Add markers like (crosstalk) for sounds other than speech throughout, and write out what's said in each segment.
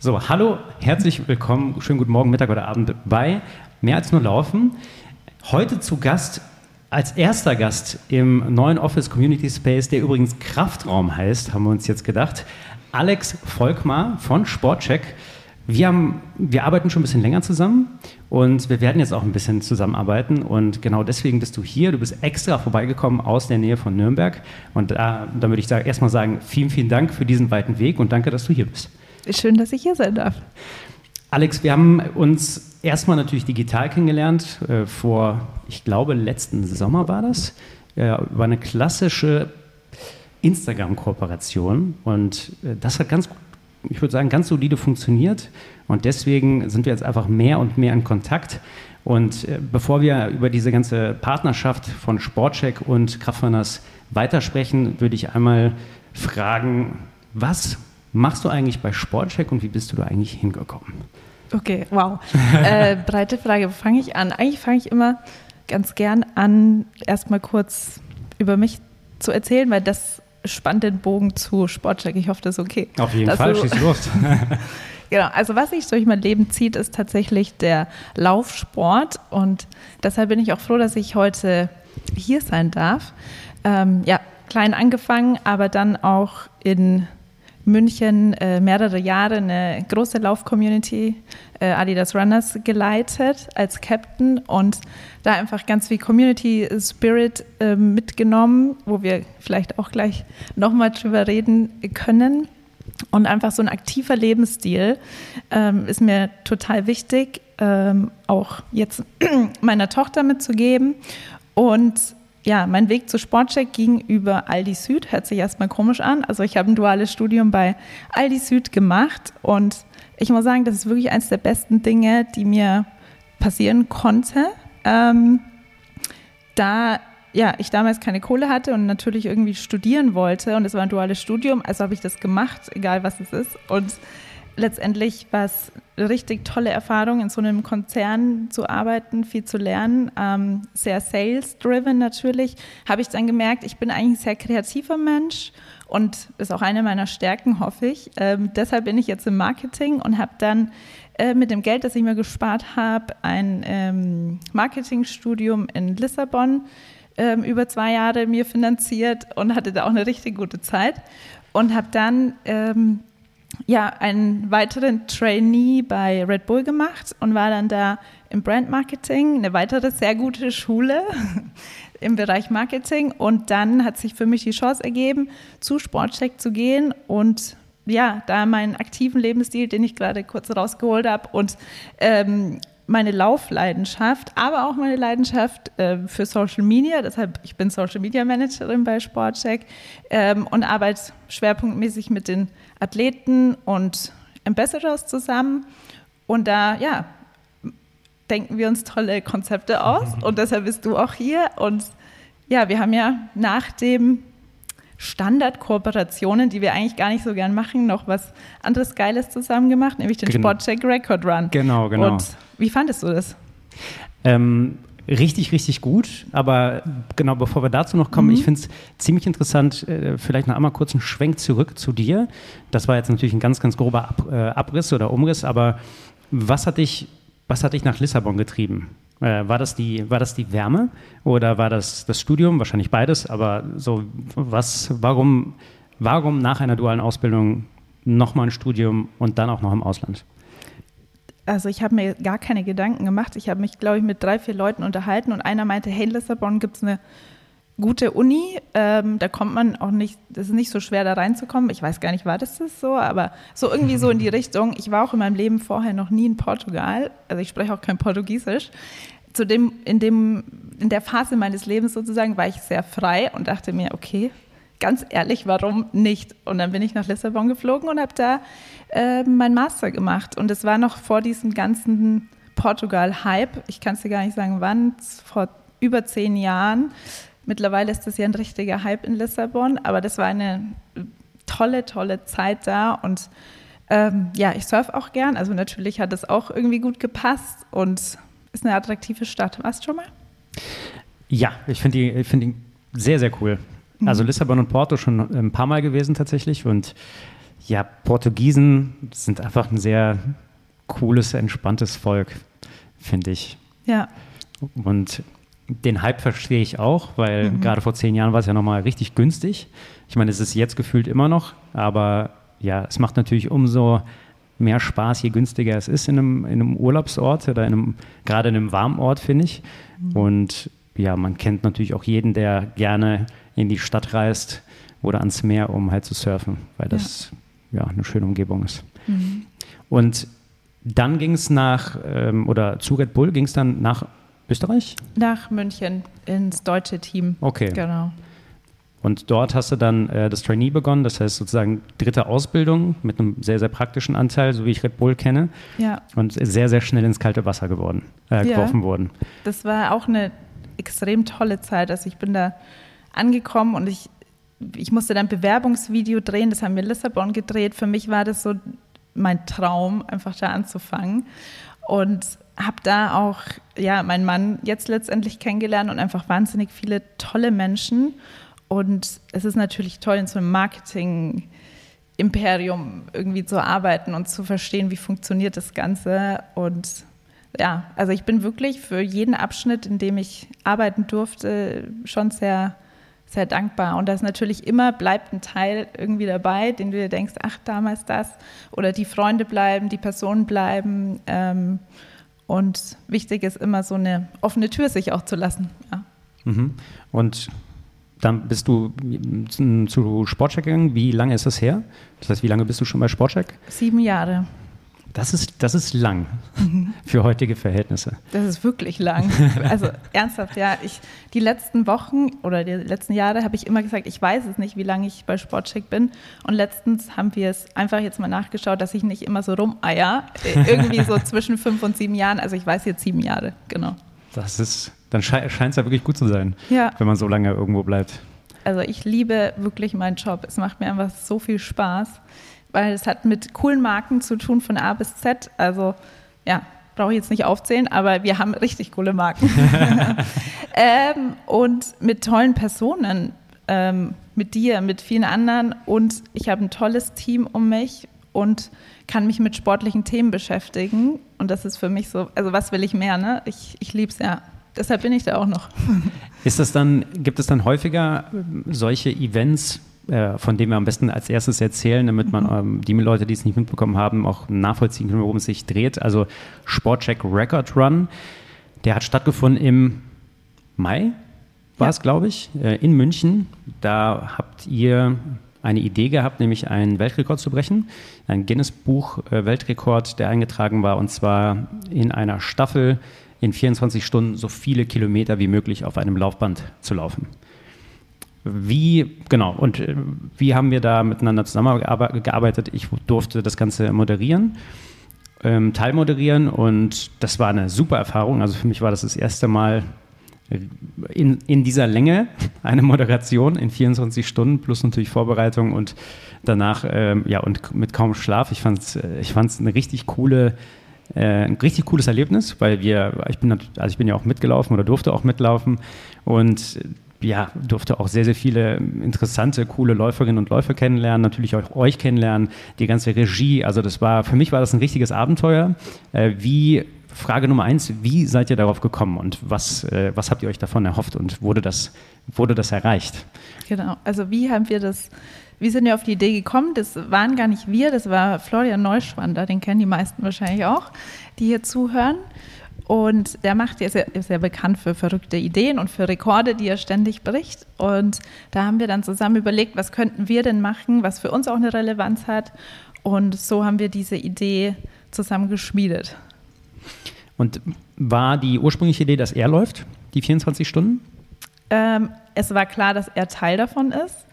So, hallo, herzlich willkommen, schönen guten Morgen, Mittag oder Abend bei Mehr als nur Laufen. Heute zu Gast, als erster Gast im neuen Office Community Space, der übrigens Kraftraum heißt, haben wir uns jetzt gedacht, Alex Volkmar von Sportcheck. Wir, haben, wir arbeiten schon ein bisschen länger zusammen und wir werden jetzt auch ein bisschen zusammenarbeiten. Und genau deswegen bist du hier. Du bist extra vorbeigekommen aus der Nähe von Nürnberg. Und da, da würde ich sagen, erstmal sagen, vielen, vielen Dank für diesen weiten Weg und danke, dass du hier bist. Schön, dass ich hier sein darf. Alex, wir haben uns erstmal natürlich digital kennengelernt. Äh, vor, ich glaube, letzten Sommer war das. Äh, war eine klassische Instagram-Kooperation. Und äh, das hat ganz, ich würde sagen, ganz solide funktioniert. Und deswegen sind wir jetzt einfach mehr und mehr in Kontakt. Und äh, bevor wir über diese ganze Partnerschaft von Sportcheck und Kraftrunners weitersprechen, würde ich einmal fragen, was machst du eigentlich bei Sportcheck und wie bist du da eigentlich hingekommen? Okay, wow. äh, (laughs) breite Frage. Wo fange ich an? Eigentlich fange ich immer ganz gern an, erstmal kurz über mich zu erzählen, weil das spannt den Bogen zu Sportcheck. Ich hoffe, das ist okay. Auf jeden Fall, du, schieß (laughs) los. genau, also was sich durch mein Leben zieht, ist tatsächlich der Laufsport und deshalb bin ich auch froh, dass ich heute hier sein darf. Ähm, ja, klein angefangen, aber dann auch in München äh, mehrere Jahre eine große Lauf-Community, äh, Adidas Runners, geleitet als Captain und da einfach ganz viel Community Spirit äh, mitgenommen, wo wir vielleicht auch gleich nochmal drüber reden können. Und einfach so ein aktiver Lebensstil ähm, ist mir total wichtig, ähm, auch jetzt (clears throat) meiner Tochter mitzugeben. Und ja, mein Weg zu Sportcheck ging über Aldi Süd. Hört sich erstmal komisch an. Also ich habe ein duales Studium bei Aldi Süd gemacht und ich muss sagen, das ist wirklich eines der besten Dinge, die mir passieren konnte. Ähm, da ja, ich damals keine Kohle hatte und natürlich irgendwie studieren wollte und es war ein duales Studium, also habe ich das gemacht, egal was es ist. Und letztendlich war es eine richtig tolle Erfahrung, in so einem Konzern zu arbeiten, viel zu lernen, ähm, sehr sales-driven natürlich. Habe ich dann gemerkt, ich bin eigentlich ein sehr kreativer Mensch und ist auch eine meiner Stärken, hoffe ich. Ähm, deshalb bin ich jetzt im Marketing und habe dann äh, mit dem Geld, das ich mir gespart habe, ein ähm, Marketingstudium in Lissabon ähm, über zwei Jahre mir finanziert und hatte da auch eine richtig gute Zeit und habe dann ähm, ja, einen weiteren Trainee bei Red Bull gemacht und war dann da im Brand Marketing, eine weitere sehr gute Schule (laughs) im Bereich Marketing. Und dann hat sich für mich die Chance ergeben, zu Sportcheck zu gehen und ja, da meinen aktiven Lebensstil, den ich gerade kurz rausgeholt habe und ähm, meine Laufleidenschaft, aber auch meine Leidenschaft äh, für Social Media. Deshalb, ich bin Social Media Managerin bei Sportcheck ähm, und arbeite schwerpunktmäßig mit den Athleten und Ambassadors zusammen. Und da, ja, denken wir uns tolle Konzepte aus. (laughs) Und deshalb bist du auch hier. Und ja, wir haben ja nach dem Standardkooperationen, die wir eigentlich gar nicht so gern machen, noch was anderes Geiles zusammen gemacht, nämlich den genau. Sportcheck Record Run. Genau, genau. Und wie fandest du das? Ähm, richtig, richtig gut. Aber genau bevor wir dazu noch kommen, mhm. ich finde es ziemlich interessant, äh, vielleicht noch einmal kurz einen Schwenk zurück zu dir. Das war jetzt natürlich ein ganz, ganz grober Ab, äh, Abriss oder Umriss, aber was hat dich, was hat dich nach Lissabon getrieben? Äh, war, das die, war das die Wärme oder war das das Studium? Wahrscheinlich beides, aber so, was, warum, warum nach einer dualen Ausbildung nochmal ein Studium und dann auch noch im Ausland? Also ich habe mir gar keine Gedanken gemacht. Ich habe mich, glaube ich, mit drei, vier Leuten unterhalten und einer meinte, hey, in Lissabon gibt es eine gute Uni. Ähm, da kommt man auch nicht, das ist nicht so schwer, da reinzukommen. Ich weiß gar nicht, war das das so, aber so irgendwie so in die (laughs) Richtung. Ich war auch in meinem Leben vorher noch nie in Portugal. Also ich spreche auch kein Portugiesisch. Zu dem, in, dem, in der Phase meines Lebens sozusagen war ich sehr frei und dachte mir, okay, ganz ehrlich, warum nicht? Und dann bin ich nach Lissabon geflogen und habe da äh, mein Master gemacht. Und es war noch vor diesem ganzen Portugal-Hype. Ich kann es dir gar nicht sagen, wann, vor über zehn Jahren. Mittlerweile ist das ja ein richtiger Hype in Lissabon, aber das war eine tolle, tolle Zeit da und ähm, ja, ich surfe auch gern. Also natürlich hat es auch irgendwie gut gepasst und ist eine attraktive Stadt. Warst du schon mal? Ja, ich finde die, find die sehr, sehr cool. Mhm. Also Lissabon und Porto schon ein paar Mal gewesen tatsächlich und Ja, Portugiesen sind einfach ein sehr cooles, entspanntes Volk, finde ich. Ja. Und den Hype verstehe ich auch, weil mhm. gerade vor zehn Jahren war es ja nochmal richtig günstig. Ich meine, es ist jetzt gefühlt immer noch, aber ja, es macht natürlich umso mehr Spaß, je günstiger es ist in einem, in einem Urlaubsort oder in einem, gerade in einem Warmort, finde ich. Mhm. Und ja, man kennt natürlich auch jeden, der gerne in die Stadt reist oder ans Meer, um halt zu surfen, weil das ja, ja eine schöne Umgebung ist. Mhm. Und dann ging es nach, ähm, oder zu Red Bull ging es dann nach Österreich? Nach München ins deutsche Team. Okay. Genau. Und dort hast du dann äh, das Trainee begonnen, das heißt sozusagen dritte Ausbildung mit einem sehr, sehr praktischen Anteil, so wie ich Red Bull kenne. Ja. Und sehr, sehr schnell ins kalte Wasser geworden, äh, geworfen worden. Das war auch eine extrem tolle Zeit. Also ich bin da angekommen und ich, ich musste dann ein Bewerbungsvideo drehen, das haben wir in Lissabon gedreht. Für mich war das so mein Traum, einfach da anzufangen. Und habe da auch ja, meinen Mann jetzt letztendlich kennengelernt und einfach wahnsinnig viele tolle Menschen. Und es ist natürlich toll, in so einem Marketing-Imperium irgendwie zu arbeiten und zu verstehen, wie funktioniert das Ganze. Und ja, also ich bin wirklich für jeden Abschnitt, in dem ich arbeiten durfte, schon sehr, sehr dankbar. Und da ist natürlich immer, bleibt ein Teil irgendwie dabei, den du dir denkst, ach, damals das. Oder die Freunde bleiben, die Personen bleiben. Ähm, und wichtig ist immer so eine offene Tür sich auch zu lassen. Ja. Mhm. Und dann bist du zu Sportcheck gegangen. Wie lange ist das her? Das heißt, wie lange bist du schon bei Sportcheck? Sieben Jahre. Das ist, das ist lang mhm. für heutige Verhältnisse. Das ist wirklich lang. (laughs) Also ernsthaft, ja. Ich, die letzten Wochen oder die letzten Jahre habe ich immer gesagt, ich weiß es nicht, wie lange ich bei Sportcheck bin. Und letztens haben wir es einfach jetzt mal nachgeschaut, dass ich nicht immer so rumeier. Irgendwie so (laughs) zwischen fünf und sieben Jahren. Also ich weiß jetzt sieben Jahre, genau. Das ist, dann scheint es ja wirklich gut zu sein, ja. wenn man so lange irgendwo bleibt. Also ich liebe wirklich meinen Job. Es macht mir einfach so viel Spaß weil es hat mit coolen Marken zu tun von A bis Z. Also ja, brauche ich jetzt nicht aufzählen, aber wir haben richtig coole Marken. (laughs) (laughs) ähm, und mit tollen Personen, ähm, mit dir, mit vielen anderen. Und ich habe ein tolles Team um mich und kann mich mit sportlichen Themen beschäftigen. Und das ist für mich so, also was will ich mehr, ne? Ich, ich liebe es ja. Deshalb bin ich da auch noch. Ist das dann, gibt es dann häufiger solche Events, äh, von dem wir am besten als erstes erzählen, damit man mhm. ähm, die Leute, die es nicht mitbekommen haben, auch nachvollziehen können, worum es sich dreht. Also Sportcheck Record Run, der hat stattgefunden im Mai, war ja. es, glaube ich, äh, in München. Da habt ihr eine Idee gehabt, nämlich einen Weltrekord zu brechen. Ein Guinness-Buch-Weltrekord, äh, der eingetragen war, und zwar in einer Staffel in 24 Stunden so viele Kilometer wie möglich auf einem Laufband zu laufen. Wie, genau, und äh, wie haben wir da miteinander zusammengearbeitet? Ich durfte das Ganze moderieren, ähm, teilmoderieren und das war eine super Erfahrung. Also für mich war das das erste Mal in, in dieser Länge (laughs) eine Moderation in 24 Stunden plus natürlich Vorbereitung und danach, ähm, ja, und mit kaum Schlaf. Ich fand es äh, ich fand's eine richtig coole äh, ein richtig cooles Erlebnis, weil wir, ich bin, also ich bin ja auch mitgelaufen oder durfte auch mitlaufen und ja, durfte auch sehr, sehr viele interessante, coole Läuferinnen und Läufer kennenlernen, natürlich auch euch kennenlernen, die ganze Regie. Also das war, für mich war das ein richtiges Abenteuer. Äh, wie, Frage Nummer eins, wie seid ihr darauf gekommen und was, äh, was habt ihr euch davon erhofft und wurde das, wurde das erreicht? Genau, also wie haben wir das, wie sind wir auf die Idee gekommen? Das waren gar nicht wir, das war Florian Neuschwander, den kennen die meisten wahrscheinlich auch, die hier zuhören. Und der macht, ist ja, ist ja bekannt für verrückte Ideen und für Rekorde, die er ständig bricht. Und da haben wir dann zusammen überlegt, was könnten wir denn machen, was für uns auch eine Relevanz hat. Und so haben wir diese Idee zusammen geschmiedet. Und war die ursprüngliche Idee, dass er läuft, die 24 Stunden? Ähm, es war klar, dass er Teil davon ist,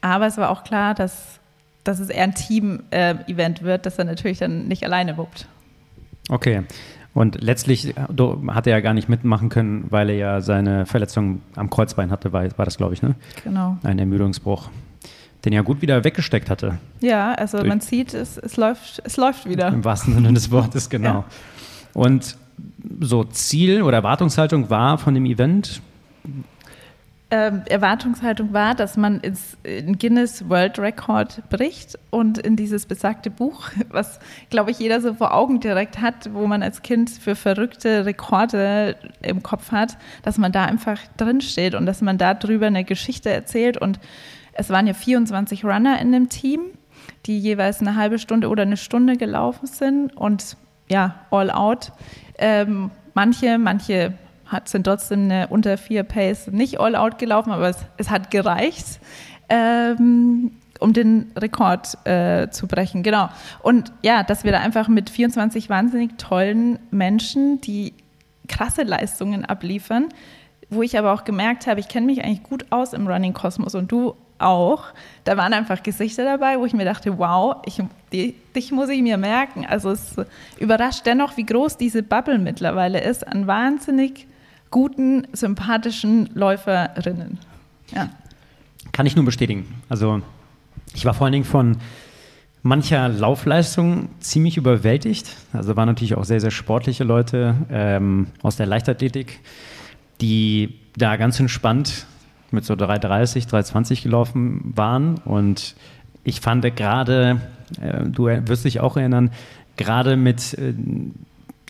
aber es war auch klar, dass, dass es eher ein Team-Event äh, wird, das er natürlich dann nicht alleine wuppt. Okay. Und letztlich äh, hat er ja gar nicht mitmachen können, weil er ja seine Verletzung am Kreuzbein hatte, war, war das, glaube ich, ne? Genau. Ein Ermüdungsbruch, den er gut wieder weggesteckt hatte. Ja, also Durch man sieht, es, es, läuft, es läuft wieder. Im wahrsten Sinne des Wortes, genau. Ja. Und so Ziel oder Erwartungshaltung war von dem Event, ähm, Erwartungshaltung war, dass man ins in Guinness World Record bricht und in dieses besagte Buch, (laughs) was, glaube ich, jeder so vor Augen direkt hat, wo man als Kind für verrückte Rekorde im Kopf hat, dass man da einfach drinsteht und dass man da drüber eine Geschichte erzählt. Und es waren ja 24 Runner in dem Team, die jeweils eine halbe Stunde oder eine Stunde gelaufen sind und ja, all out. Ähm, manche, manche hat, sind trotzdem eine unter vier Pace nicht all out gelaufen, aber es, es hat gereicht, ähm, um den Rekord äh, zu brechen. Genau. Und ja, dass wir da einfach mit 24 wahnsinnig tollen Menschen, die krasse Leistungen abliefern, wo ich aber auch gemerkt habe, ich kenne mich eigentlich gut aus im Running Kosmos und du auch. Da waren einfach Gesichter dabei, wo ich mir dachte, wow, ich, die, dich muss ich mir merken. Also es überrascht dennoch, wie groß diese Bubble mittlerweile ist an wahnsinnig guten, sympathischen Läuferinnen. Ja. Kann ich nur bestätigen. Also ich war vor allen Dingen von mancher Laufleistung ziemlich überwältigt. Also waren natürlich auch sehr, sehr sportliche Leute ähm, aus der Leichtathletik, die da ganz entspannt mit so 3,30, 3,20 gelaufen waren. Und ich fand gerade, äh, du wirst dich auch erinnern, gerade mit äh,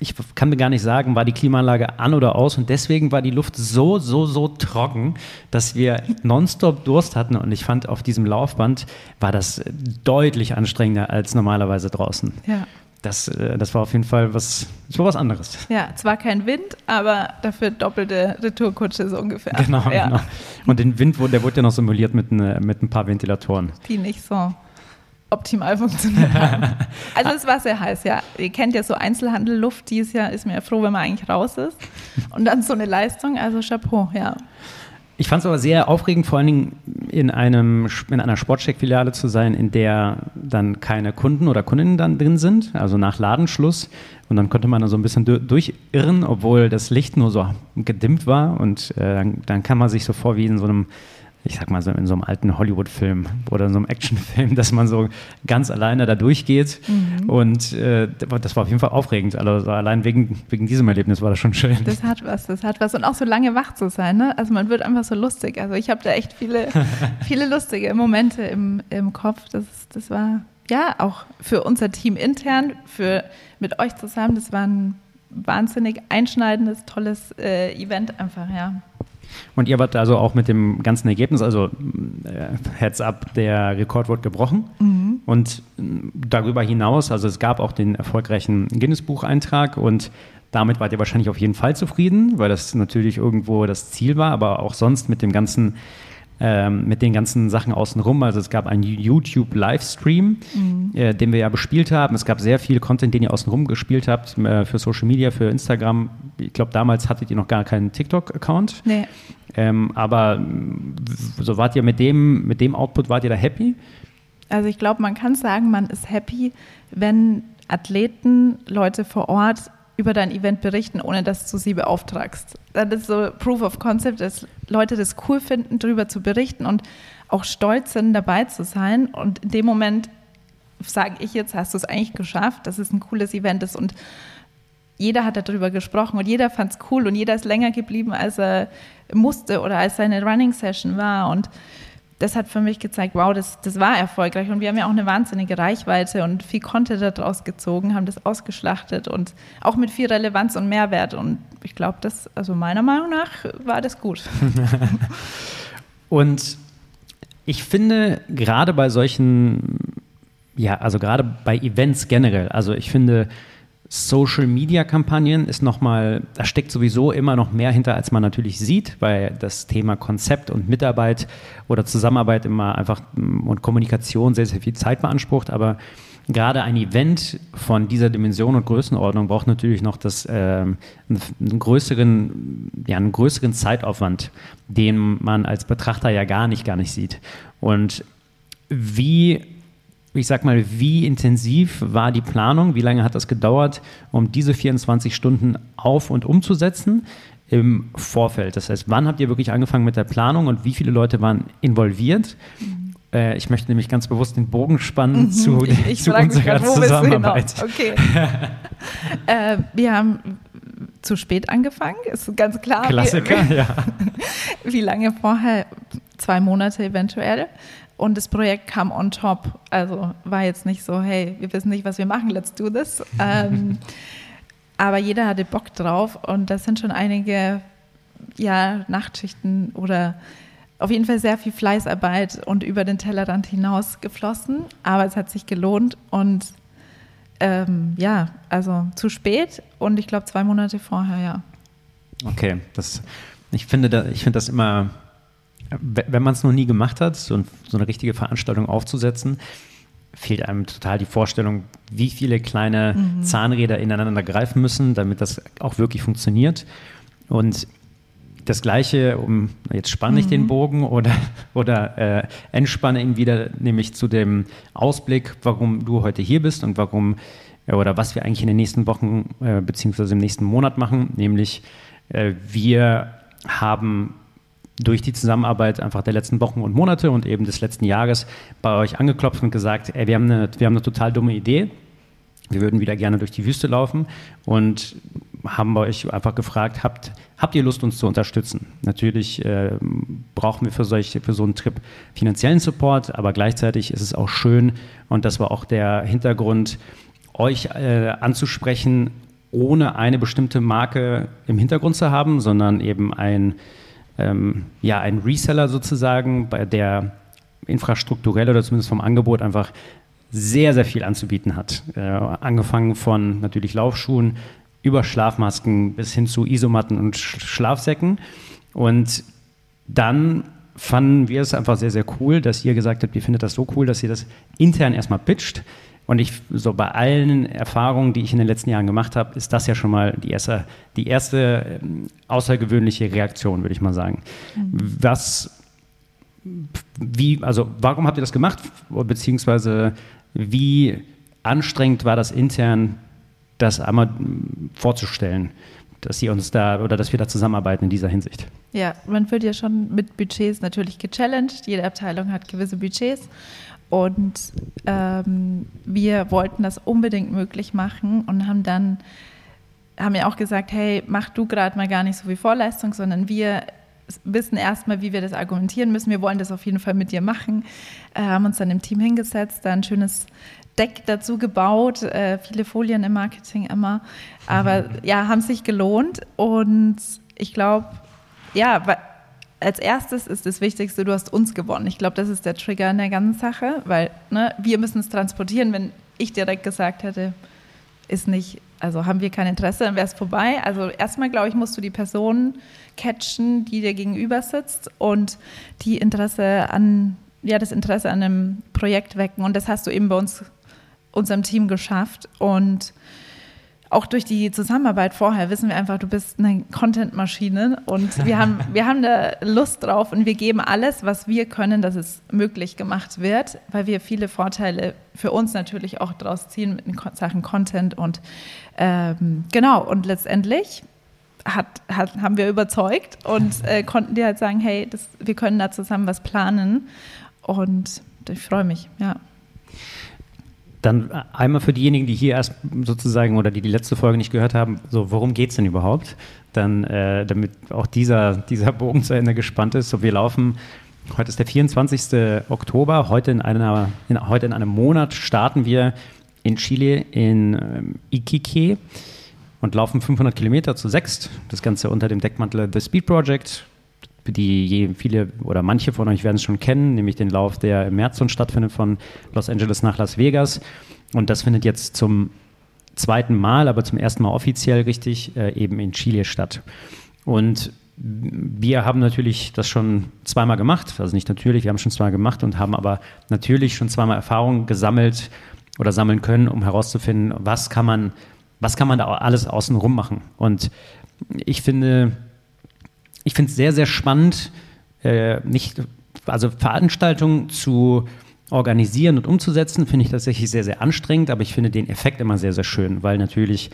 ich kann mir gar nicht sagen, war die Klimaanlage an oder aus und deswegen war die Luft so, so, so trocken, dass wir nonstop Durst hatten und ich fand, auf diesem Laufband war das deutlich anstrengender als normalerweise draußen. Ja. Das, äh, das war auf jeden Fall was, das war was anderes. Ja, zwar kein Wind, aber dafür doppelte Retourkutsche so ungefähr. Genau, ja. genau. Und den Wind, der wurde ja noch simuliert mit, ne, mit ein paar Ventilatoren. Die nicht so optimal funktioniert haben. (laughs) Also es war sehr heiß, ja. Ihr kennt ja so Einzelhandelluft, die ist ja, ist mir ja froh, wenn man eigentlich raus ist. Und dann so eine Leistung, also Chapeau, ja. Ich fand es aber sehr aufregend, vor allen Dingen in, einem, in einer Sportcheck-Filiale zu sein, in der dann keine Kunden oder Kundinnen dann drin sind, also nach Ladenschluss. Und dann konnte man da so ein bisschen durchirren, obwohl das Licht nur so gedimmt war. Und äh, dann kann man sich so vor wie in so einem ich sag mal so in so einem alten Hollywood-Film oder in so einem Actionfilm, (laughs) dass man so ganz alleine da durchgeht. Mhm. Und äh, das war auf jeden Fall aufregend. Also allein wegen, wegen diesem Erlebnis war das schon schön. Das hat was, das hat was. Und auch so lange wach zu sein, ne? Also man wird einfach so lustig. Also ich habe da echt viele, (laughs) viele lustige Momente im, im Kopf. Das, das war ja auch für unser Team intern, für mit euch zusammen, das war ein wahnsinnig einschneidendes, tolles äh, Event einfach, ja. Und ihr wart also auch mit dem ganzen Ergebnis, also äh, Heads up, der Rekord wurde gebrochen. Mhm. Und äh, darüber hinaus, also es gab auch den erfolgreichen Guinness-Bucheintrag und damit wart ihr wahrscheinlich auf jeden Fall zufrieden, weil das natürlich irgendwo das Ziel war, aber auch sonst mit dem ganzen ähm, mit den ganzen Sachen außenrum. Also es gab einen YouTube-Livestream, mhm. äh, den wir ja bespielt haben. Es gab sehr viel Content, den ihr außenrum gespielt habt äh, für Social Media, für Instagram. Ich glaube, damals hattet ihr noch gar keinen TikTok-Account. Nee. Ähm, aber so wart ihr mit dem, mit dem Output, wart ihr da happy? Also ich glaube, man kann sagen, man ist happy, wenn Athleten, Leute vor Ort über dein Event berichten, ohne dass du sie beauftragst. Das ist so Proof of Concept, dass Leute das cool finden, darüber zu berichten und auch stolz sind, dabei zu sein. Und in dem Moment sage ich jetzt, hast du es eigentlich geschafft, dass es ein cooles Event ist und jeder hat darüber gesprochen und jeder fand es cool und jeder ist länger geblieben, als er musste oder als seine Running Session war und das hat für mich gezeigt, wow, das, das war erfolgreich. Und wir haben ja auch eine wahnsinnige Reichweite und viel Content daraus gezogen, haben das ausgeschlachtet und auch mit viel Relevanz und Mehrwert. Und ich glaube, das, also meiner Meinung nach, war das gut. (laughs) und ich finde, gerade bei solchen, ja, also gerade bei Events generell, also ich finde, Social-Media-Kampagnen ist nochmal, da steckt sowieso immer noch mehr hinter, als man natürlich sieht, weil das Thema Konzept und Mitarbeit oder Zusammenarbeit immer einfach mm, und Kommunikation sehr, sehr viel Zeit beansprucht. Aber gerade ein Event von dieser Dimension und Größenordnung braucht natürlich noch das, äh, einen, größeren, ja, einen größeren Zeitaufwand, den man als Betrachter ja gar nicht, gar nicht sieht. Und wie ich sag mal, wie intensiv war die Planung? Wie lange hat das gedauert, um diese 24 Stunden auf- und umzusetzen im Vorfeld? Das heißt, wann habt ihr wirklich angefangen mit der Planung und wie viele Leute waren involviert? Mhm. Äh, ich möchte nämlich ganz bewusst den Bogen spannen mhm. zu, ich, ich zu unserer grad, Zusammenarbeit. Okay. (laughs) äh, wir haben zu spät angefangen, ist ganz klar. Klassiker, wie, ja. (laughs) Wie lange vorher? Zwei Monate eventuell. Und das Projekt kam on top. Also war jetzt nicht so, hey, wir wissen nicht, was wir machen, let's do this. (laughs) ähm, aber jeder hatte Bock drauf und das sind schon einige ja, Nachtschichten oder auf jeden Fall sehr viel Fleißarbeit und über den Tellerrand hinaus geflossen. Aber es hat sich gelohnt und ähm, ja, also zu spät und ich glaube zwei Monate vorher, ja. Okay, das, ich finde, da, ich finde das immer, wenn man es noch nie gemacht hat, so, so eine richtige Veranstaltung aufzusetzen, fehlt einem total die Vorstellung, wie viele kleine mhm. Zahnräder ineinander greifen müssen, damit das auch wirklich funktioniert. Und das Gleiche, um jetzt spanne ich mhm. den Bogen oder, oder äh, entspanne ihn wieder, nämlich zu dem Ausblick, warum du heute hier bist und warum äh, oder was wir eigentlich in den nächsten Wochen äh, beziehungsweise im nächsten Monat machen, nämlich äh, wir haben durch die Zusammenarbeit einfach der letzten Wochen und Monate und eben des letzten Jahres bei euch angeklopft und gesagt, ey, wir haben eine, wir haben eine total dumme Idee. Wir würden wieder gerne durch die Wüste laufen und haben bei euch einfach gefragt, habt, habt ihr Lust, uns zu unterstützen? Natürlich äh, brauchen wir für, solche, für so einen Trip finanziellen Support, aber gleichzeitig ist es auch schön und das war auch der Hintergrund, euch äh, anzusprechen, ohne eine bestimmte Marke im Hintergrund zu haben, sondern eben ein ähm, ja, ein Reseller sozusagen, bei der infrastrukturell oder zumindest vom Angebot einfach sehr, sehr viel anzubieten hat. Äh, angefangen von natürlich Laufschuhen über Schlafmasken bis hin zu Isomatten und Sch Schlafsäcken. Und dann fanden wir es einfach sehr, sehr cool, dass ihr gesagt habt, ihr findet das so cool, dass ihr das intern erstmal pitcht. Und ich, so bei allen Erfahrungen, die ich in den letzten Jahren gemacht habe, ist das ja schon mal die erste, die erste ähm, außergewöhnliche Reaktion, würde ich mal sagen. Mhm. Was, wie, also warum habt ihr das gemacht? Beziehungsweise wie anstrengend war das intern, das einmal vorzustellen? dass sie uns da oder dass wir da zusammenarbeiten in dieser Hinsicht. Ja, man wird ja schon mit Budgets natürlich gechallenged. Jede Abteilung hat gewisse Budgets und ähm, wir wollten das unbedingt möglich machen und haben dann, haben ja auch gesagt, hey, mach du gerade mal gar nicht so viel Vorleistung, sondern wir wissen erstmal, wie wir das argumentieren müssen. Wir wollen das auf jeden Fall mit dir machen. Äh, haben uns dann im Team hingesetzt, da ein schönes Deck dazu gebaut, äh, viele Folien im Marketing immer. Aber (laughs) ja, haben sich gelohnt und ich glaube, ja, als erstes ist das Wichtigste, du hast uns gewonnen. Ich glaube, das ist der Trigger in der ganzen Sache, weil ne, wir müssen es transportieren. Wenn ich direkt gesagt hätte, ist nicht, also haben wir kein Interesse, dann wäre es vorbei. Also erstmal, glaube ich, musst du die Person catchen, die dir gegenüber sitzt und die Interesse an, ja, das Interesse an einem Projekt wecken. Und das hast du eben bei uns, unserem Team geschafft. Und auch durch die Zusammenarbeit vorher wissen wir einfach, du bist eine Content-Maschine und wir haben, (laughs) wir haben da Lust drauf und wir geben alles, was wir können, dass es möglich gemacht wird, weil wir viele Vorteile für uns natürlich auch daraus ziehen mit Sachen Content und ähm, genau und letztendlich hat, hat, haben wir überzeugt und äh, (laughs) konnten dir halt sagen, hey, das, wir können da zusammen was planen und ich freue mich, ja. Dann einmal für diejenigen, die hier erst sozusagen oder die die letzte Folge nicht gehört haben, so worum geht es denn überhaupt? Dann, äh, damit auch dieser, dieser Bogen zu Ende gespannt ist. So, wir laufen, heute ist der 24. Oktober, heute in, einer, in, heute in einem Monat starten wir in Chile in ähm, Iquique und laufen 500 Kilometer zu sechst. Das Ganze unter dem Deckmantel The Speed Project die viele oder manche von euch werden es schon kennen, nämlich den Lauf, der im März schon stattfindet von Los Angeles nach Las Vegas. Und das findet jetzt zum zweiten Mal, aber zum ersten Mal offiziell richtig, äh, eben in Chile statt. Und wir haben natürlich das schon zweimal gemacht, also nicht natürlich, wir haben schon zweimal gemacht und haben aber natürlich schon zweimal Erfahrung gesammelt oder sammeln können, um herauszufinden, was kann man, was kann man da alles außenrum machen. Und ich finde, ich finde es sehr, sehr spannend, äh, nicht, also Veranstaltungen zu organisieren und umzusetzen, finde ich tatsächlich sehr, sehr anstrengend, aber ich finde den Effekt immer sehr, sehr schön, weil natürlich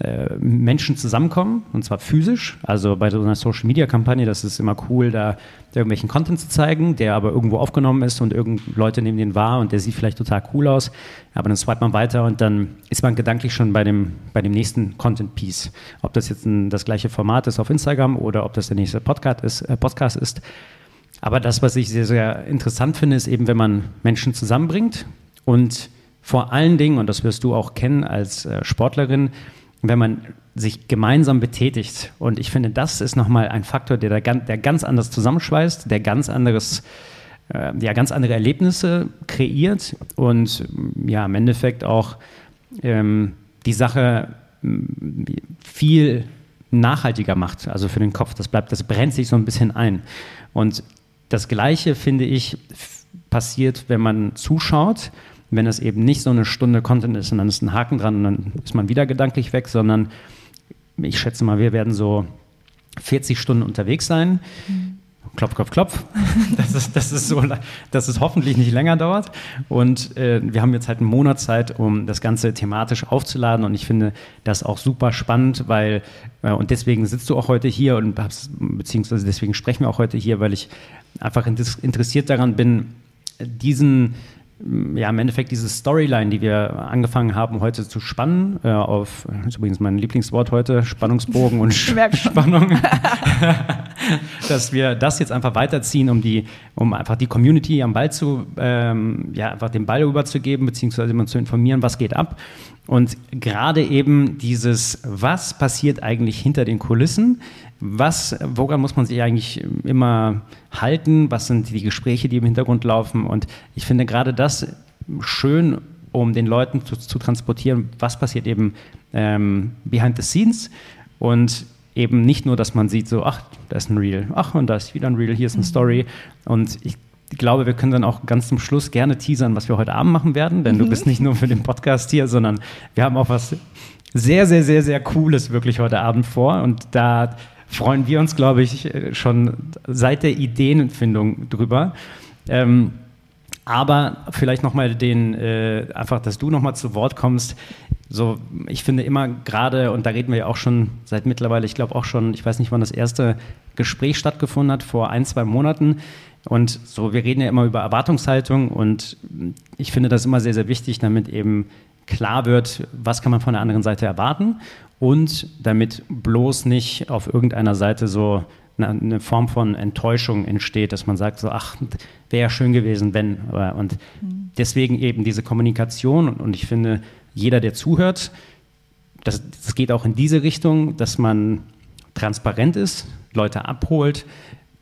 äh, Menschen zusammenkommen, und zwar physisch. Also bei so einer Social Media Kampagne, das ist immer cool, da irgendwelchen Content zu zeigen, der aber irgendwo aufgenommen ist und irgend Leute nehmen den wahr und der sieht vielleicht total cool aus. Aber dann swipet man weiter und dann ist man gedanklich schon bei dem, bei dem nächsten Content Piece. Ob das jetzt ein, das gleiche Format ist auf Instagram oder ob das der nächste Podcast ist. Äh, Podcast ist. Aber das, was ich sehr, sehr interessant finde, ist eben, wenn man Menschen zusammenbringt und vor allen Dingen, und das wirst du auch kennen als äh, Sportlerin, wenn man sich gemeinsam betätigt. Und ich finde, das ist nochmal ein Faktor, der, da, der ganz anders zusammenschweißt, der ganz anderes, äh, ja, ganz andere Erlebnisse kreiert und ja, im Endeffekt auch ähm, die Sache viel nachhaltiger macht, also für den Kopf. Das bleibt, das brennt sich so ein bisschen ein. Und das Gleiche, finde ich, passiert, wenn man zuschaut wenn es eben nicht so eine Stunde Content ist und dann ist ein Haken dran und dann ist man wieder gedanklich weg, sondern ich schätze mal, wir werden so 40 Stunden unterwegs sein. Mhm. Klopf, klopf, klopf. (laughs) Das ist, das ist so, dass es hoffentlich nicht länger dauert. Und äh, wir haben jetzt halt einen Monat Zeit, um das Ganze thematisch aufzuladen. Und ich finde das auch super spannend, weil, äh, und deswegen sitzt du auch heute hier und beziehungsweise deswegen sprechen wir auch heute hier, weil ich einfach interessiert daran bin, diesen ja, im Endeffekt diese Storyline, die wir angefangen haben heute zu spannen, äh, auf, das ist übrigens mein Lieblingswort heute, Spannungsbogen und (laughs) Spannung, (laughs) (laughs) dass wir das jetzt einfach weiterziehen, um die, um einfach die Community am Ball zu, ähm, ja, einfach den Ball überzugeben, beziehungsweise immer zu informieren, was geht ab. Und gerade eben dieses, was passiert eigentlich hinter den Kulissen, was, woran muss man sich eigentlich immer halten? Was sind die Gespräche, die im Hintergrund laufen? Und ich finde gerade das schön, um den Leuten zu, zu transportieren, was passiert eben ähm, behind the scenes und eben nicht nur, dass man sieht, so, ach, da ist ein Reel, ach, und da ist wieder ein Reel, hier ist eine mhm. Story. Und ich glaube, wir können dann auch ganz zum Schluss gerne teasern, was wir heute Abend machen werden, denn mhm. du bist nicht nur für den Podcast hier, sondern wir haben auch was sehr, sehr, sehr, sehr Cooles wirklich heute Abend vor. Und da freuen wir uns, glaube ich, schon seit der Ideenfindung drüber. Ähm, aber vielleicht nochmal den, äh, einfach, dass du nochmal zu Wort kommst. So, ich finde immer gerade, und da reden wir ja auch schon seit mittlerweile, ich glaube auch schon, ich weiß nicht, wann das erste Gespräch stattgefunden hat, vor ein, zwei Monaten. Und so, wir reden ja immer über Erwartungshaltung und ich finde das immer sehr, sehr wichtig, damit eben klar wird, was kann man von der anderen Seite erwarten und damit bloß nicht auf irgendeiner Seite so eine Form von Enttäuschung entsteht, dass man sagt so, ach, wäre ja schön gewesen, wenn. Und mhm. deswegen eben diese Kommunikation und ich finde, jeder, der zuhört, das, das geht auch in diese Richtung, dass man transparent ist, Leute abholt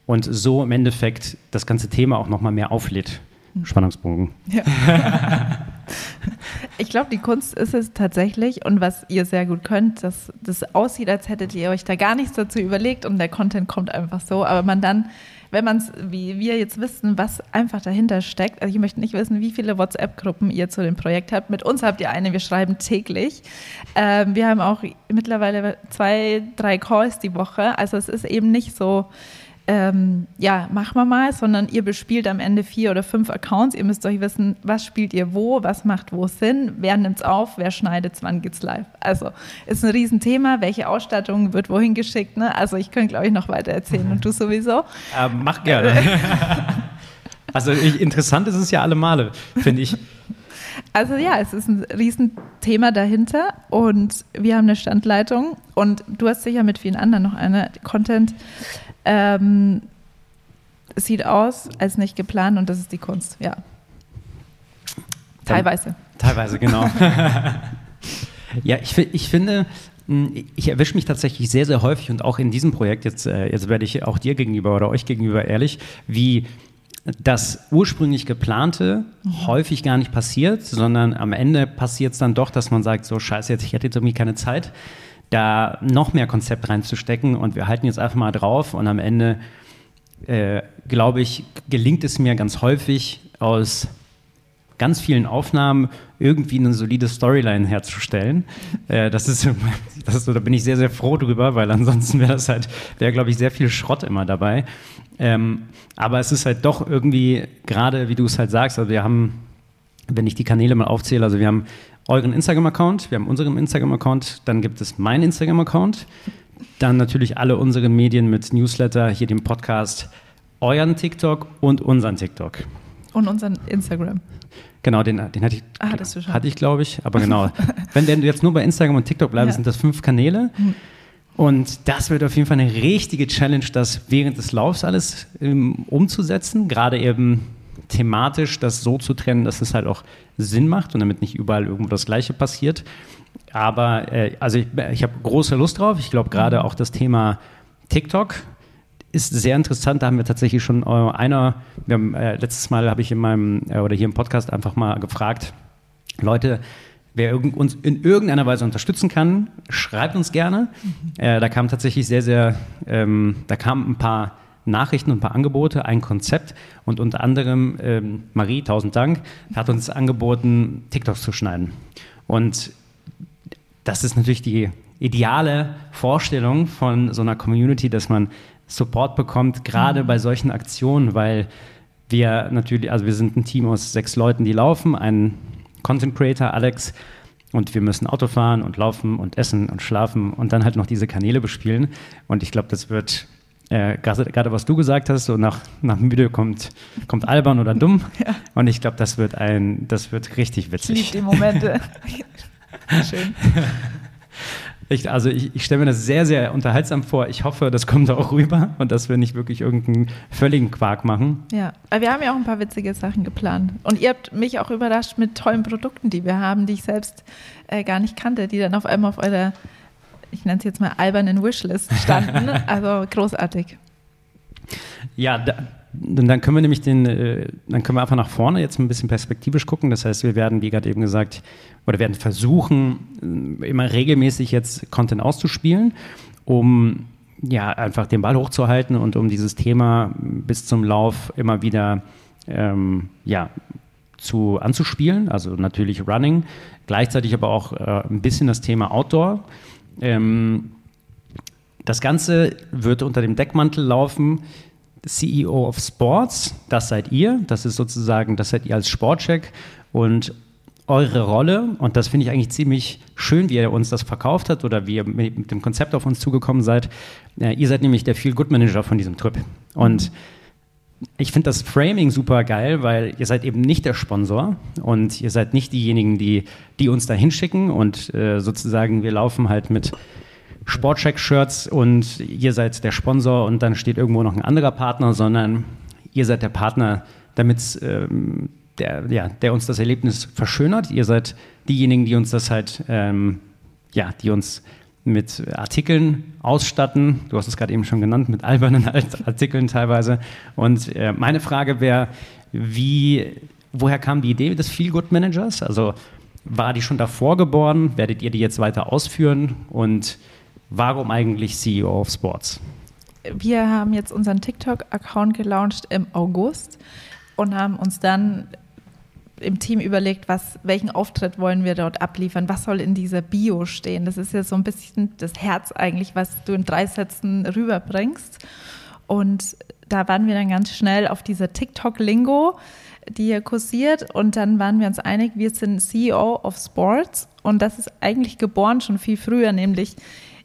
und so im Endeffekt das ganze Thema auch nochmal mehr auflädt. Mhm. Spannungsbogen. Ja. (laughs) Ich glaube, die Kunst ist es tatsächlich und was ihr sehr gut könnt, dass das aussieht, als hättet ihr euch da gar nichts dazu überlegt und der Content kommt einfach so, aber man dann wenn man es, wie wir jetzt wissen, was einfach dahinter steckt. Also ich möchte nicht wissen, wie viele WhatsApp-Gruppen ihr zu dem Projekt habt. Mit uns habt ihr eine, wir schreiben täglich. Ähm, wir haben auch mittlerweile zwei, drei Calls die Woche. Also es ist eben nicht so, ähm, ja, machen wir mal, sondern ihr bespielt am Ende vier oder fünf Accounts. Ihr müsst euch wissen, was spielt ihr wo, was macht wo Sinn, wer nimmt es auf, wer schneidet es, wann geht's live. Also ist ein Riesenthema, welche Ausstattung wird wohin geschickt. Ne? Also ich könnte, glaube ich, noch weiter erzählen mhm. und du sowieso. Ähm, mach gerne. (laughs) also ich, interessant ist es ja alle Male, finde ich. Also ja, es ist ein Riesenthema dahinter und wir haben eine Standleitung und du hast sicher mit vielen anderen noch eine Content. Ähm, sieht aus als nicht geplant und das ist die Kunst, ja. Teilweise. Teilweise, genau. (laughs) ja, ich, ich finde, hm, ich erwische mich tatsächlich sehr, sehr häufig und auch in diesem Projekt, jetzt, äh, jetzt werde ich auch dir gegenüber oder euch gegenüber ehrlich, wie das ursprünglich geplante mhm. häufig gar nicht passiert, sondern am Ende passiert es dann doch, dass man sagt, so scheiße, jetzt, ich hätte jetzt irgendwie keine Zeit da noch mehr Konzept reinzustecken und wir halten jetzt einfach mal drauf und am Ende, äh, glaube ich, gelingt es mir ganz häufig aus ganz vielen Aufnahmen irgendwie eine solide Storyline herzustellen. Äh, das ist, (laughs) das ist da bin ich sehr, sehr froh drüber, weil ansonsten wäre das halt, wäre, glaube ich, sehr viel Schrott immer dabei. Ähm, aber es ist halt doch irgendwie, gerade wie du es halt sagst, also wir haben, wenn ich die Kanäle mal aufzähle, also wir haben euren Instagram-Account, wir haben unseren Instagram-Account, dann gibt es meinen Instagram-Account, dann natürlich alle unsere Medien mit Newsletter, hier dem Podcast, euren TikTok und unseren TikTok. Und unseren Instagram. Genau, den, den hatte ich, ah, hatte ich glaube ich. Aber (laughs) genau, wenn du jetzt nur bei Instagram und TikTok bleibst, ja. sind das fünf Kanäle. Mhm. Und das wird auf jeden Fall eine richtige Challenge, das während des Laufs alles ähm, umzusetzen. Gerade eben thematisch das so zu trennen, dass es halt auch Sinn macht und damit nicht überall irgendwo das Gleiche passiert. Aber äh, also ich, ich habe große Lust drauf. Ich glaube gerade mhm. auch das Thema TikTok ist sehr interessant. Da haben wir tatsächlich schon äh, einer, wir haben, äh, letztes Mal habe ich in meinem äh, oder hier im Podcast einfach mal gefragt, Leute, wer uns in irgendeiner Weise unterstützen kann, schreibt uns gerne. Mhm. Äh, da kam tatsächlich sehr, sehr, ähm, da kamen ein paar Nachrichten und ein paar Angebote, ein Konzept und unter anderem ähm, Marie, tausend Dank, hat uns angeboten, TikToks zu schneiden. Und das ist natürlich die ideale Vorstellung von so einer Community, dass man Support bekommt, gerade bei solchen Aktionen, weil wir natürlich, also wir sind ein Team aus sechs Leuten, die laufen, ein Content Creator, Alex, und wir müssen Auto fahren und laufen und essen und schlafen und dann halt noch diese Kanäle bespielen. Und ich glaube, das wird äh, gerade was du gesagt hast, so nach, nach müde kommt, kommt albern oder dumm. (laughs) Ja. Und ich glaube, das wird ein, das wird richtig witzig. Ich liebe die Momente. (laughs) Schön. Ich, also ich, ich stelle mir das sehr, sehr unterhaltsam vor. Ich hoffe, das kommt auch rüber und dass wir nicht wirklich irgendeinen völligen Quark machen. Ja, aber wir haben ja auch ein paar witzige Sachen geplant. Und ihr habt mich auch überrascht mit tollen Produkten, die wir haben, die ich selbst äh, gar nicht kannte, die dann auf einmal auf eurer, ich nenne es jetzt mal albernen Wishlist standen. (laughs) also großartig. Ja, da, dann können wir nämlich den, äh, dann können wir einfach nach vorne jetzt ein bisschen perspektivisch gucken. Das heißt, wir werden, wie gerade eben gesagt, oder werden versuchen, äh, immer regelmäßig jetzt Content auszuspielen, um ja einfach den Ball hochzuhalten und um dieses Thema bis zum Lauf immer wieder ähm, ja, zu, anzuspielen. Also natürlich Running, gleichzeitig aber auch äh, ein bisschen das Thema Outdoor. Ähm, das Ganze wird unter dem Deckmantel laufen CEO of Sports, das seid ihr, das ist sozusagen, das seid ihr als Sportcheck und eure Rolle, und das finde ich eigentlich ziemlich schön, wie ihr uns das verkauft habt oder wie ihr mit dem Konzept auf uns zugekommen seid. Äh, ihr seid nämlich der Feel Good Manager von diesem Trip. Und ich finde das Framing super geil, weil ihr seid eben nicht der Sponsor und ihr seid nicht diejenigen, die, die uns da hinschicken und äh, sozusagen wir laufen halt mit Sportcheck-Shirts und ihr seid der Sponsor und dann steht irgendwo noch ein anderer Partner, sondern ihr seid der Partner, damit ähm, der, ja, der uns das Erlebnis verschönert. Ihr seid diejenigen, die uns das halt, ähm, ja, die uns mit Artikeln ausstatten. Du hast es gerade eben schon genannt, mit albernen (laughs) Artikeln teilweise. Und äh, meine Frage wäre, wie, woher kam die Idee des Feel Good Managers? Also war die schon davor geboren? Werdet ihr die jetzt weiter ausführen? Und Warum eigentlich CEO of Sports? Wir haben jetzt unseren TikTok-Account gelauncht im August und haben uns dann im Team überlegt, was, welchen Auftritt wollen wir dort abliefern, was soll in dieser Bio stehen. Das ist ja so ein bisschen das Herz eigentlich, was du in drei Sätzen rüberbringst. Und da waren wir dann ganz schnell auf dieser TikTok-Lingo, die hier kursiert. Und dann waren wir uns einig, wir sind CEO of Sports. Und das ist eigentlich geboren schon viel früher, nämlich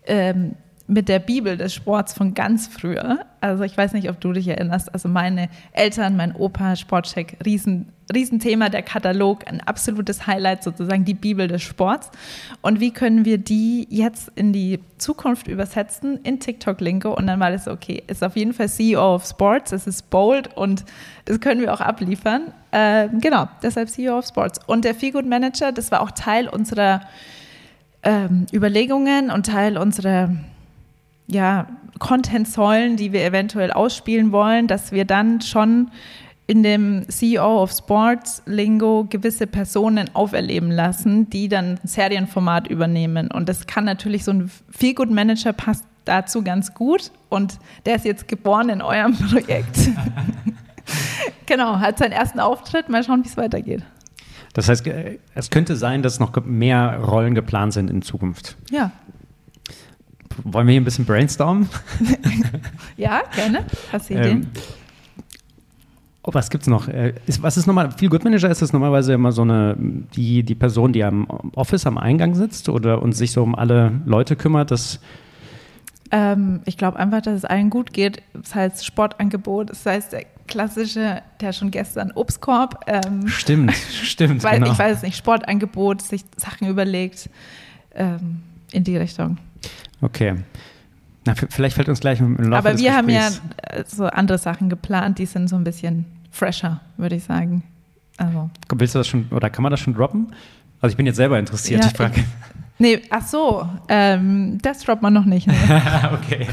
ähm, mit der Bibel des Sports von ganz früher. Also ich weiß nicht, ob du dich erinnerst. Also meine Eltern, mein Opa, Sportcheck, riesen, Riesenthema, der Katalog, ein absolutes Highlight sozusagen, die Bibel des Sports. Und wie können wir die jetzt in die Zukunft übersetzen in TikTok-Lingo? Und dann war das okay, ist auf jeden Fall CEO of Sports, es ist bold und das können wir auch abliefern. Äh, genau, deshalb CEO of Sports. Und der Feelgood Manager, das war auch Teil unserer ähm, Überlegungen und Teil unserer ja, Content-Säulen, die wir eventuell ausspielen wollen, dass wir dann schon in dem CEO of Sports Lingo gewisse Personen auferleben lassen, die dann ein Serienformat übernehmen. Und das kann natürlich so ein Feel-Good Manager passt dazu ganz gut. Und der ist jetzt geboren in eurem (laughs) Projekt. (laughs) genau, hat seinen ersten Auftritt. Mal schauen, wie es weitergeht. Das heißt, äh, es könnte sein, dass noch mehr Rollen geplant sind in Zukunft. Ja. Wollen wir hier ein bisschen brainstormen? (laughs) ja, gerne. Hast du Ideen? Ähm, Oh, was gibt's noch? Äh, ist, was ist nochmal, Feel Good Manager ist das normalerweise immer so eine, die, die Person, die am Office am Eingang sitzt oder und sich so um alle Leute kümmert, das ähm, ich glaube einfach, dass es allen gut geht. Das heißt Sportangebot, das heißt der klassische, der schon gestern Obstkorb. Ähm, stimmt, (laughs) stimmt. Weil, genau. Ich weiß nicht, Sportangebot, sich Sachen überlegt ähm, in die Richtung. Okay. Na, vielleicht fällt uns gleich im Laufe Aber wir haben ja äh, so andere Sachen geplant, die sind so ein bisschen fresher, würde ich sagen. Also. Willst du das schon, oder kann man das schon droppen? Also ich bin jetzt selber interessiert, ja, ich frage. Nee, ach so, ähm, das droppt man noch nicht. Nee. (laughs) okay.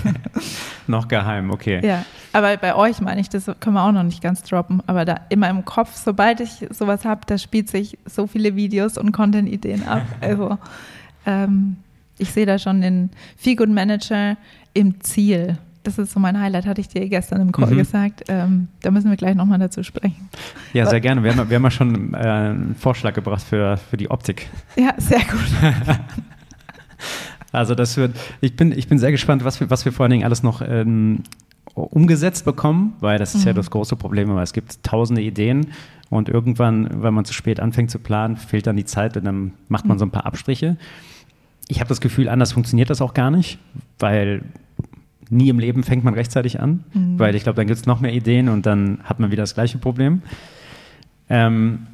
noch geheim, okay. Ja, aber bei euch meine ich, das können wir auch noch nicht ganz droppen. Aber da immer im Kopf, sobald ich sowas habe, da spielt sich so viele Videos und Content-Ideen ab. Also ähm, ich sehe da schon den Feel Good Manager im Ziel. Das ist so mein Highlight, hatte ich dir gestern im Call mhm. gesagt. Ähm, da müssen wir gleich nochmal dazu sprechen. Ja, sehr gerne. Wir haben, wir haben ja schon äh, einen Vorschlag gebracht für, für die Optik. Ja, sehr gut. (laughs) also das wird, ich bin, ich bin sehr gespannt, was wir, was wir vor allen Dingen alles noch ähm, umgesetzt bekommen, weil das ist mhm. ja das große Problem, weil es gibt tausende Ideen und irgendwann, wenn man zu spät anfängt zu planen, fehlt dann die Zeit und dann macht man mhm. so ein paar Abstriche ich habe das Gefühl, anders funktioniert das auch gar nicht, weil nie im Leben fängt man rechtzeitig an, mhm. weil ich glaube, dann gibt es noch mehr Ideen und dann hat man wieder das gleiche Problem. Ähm,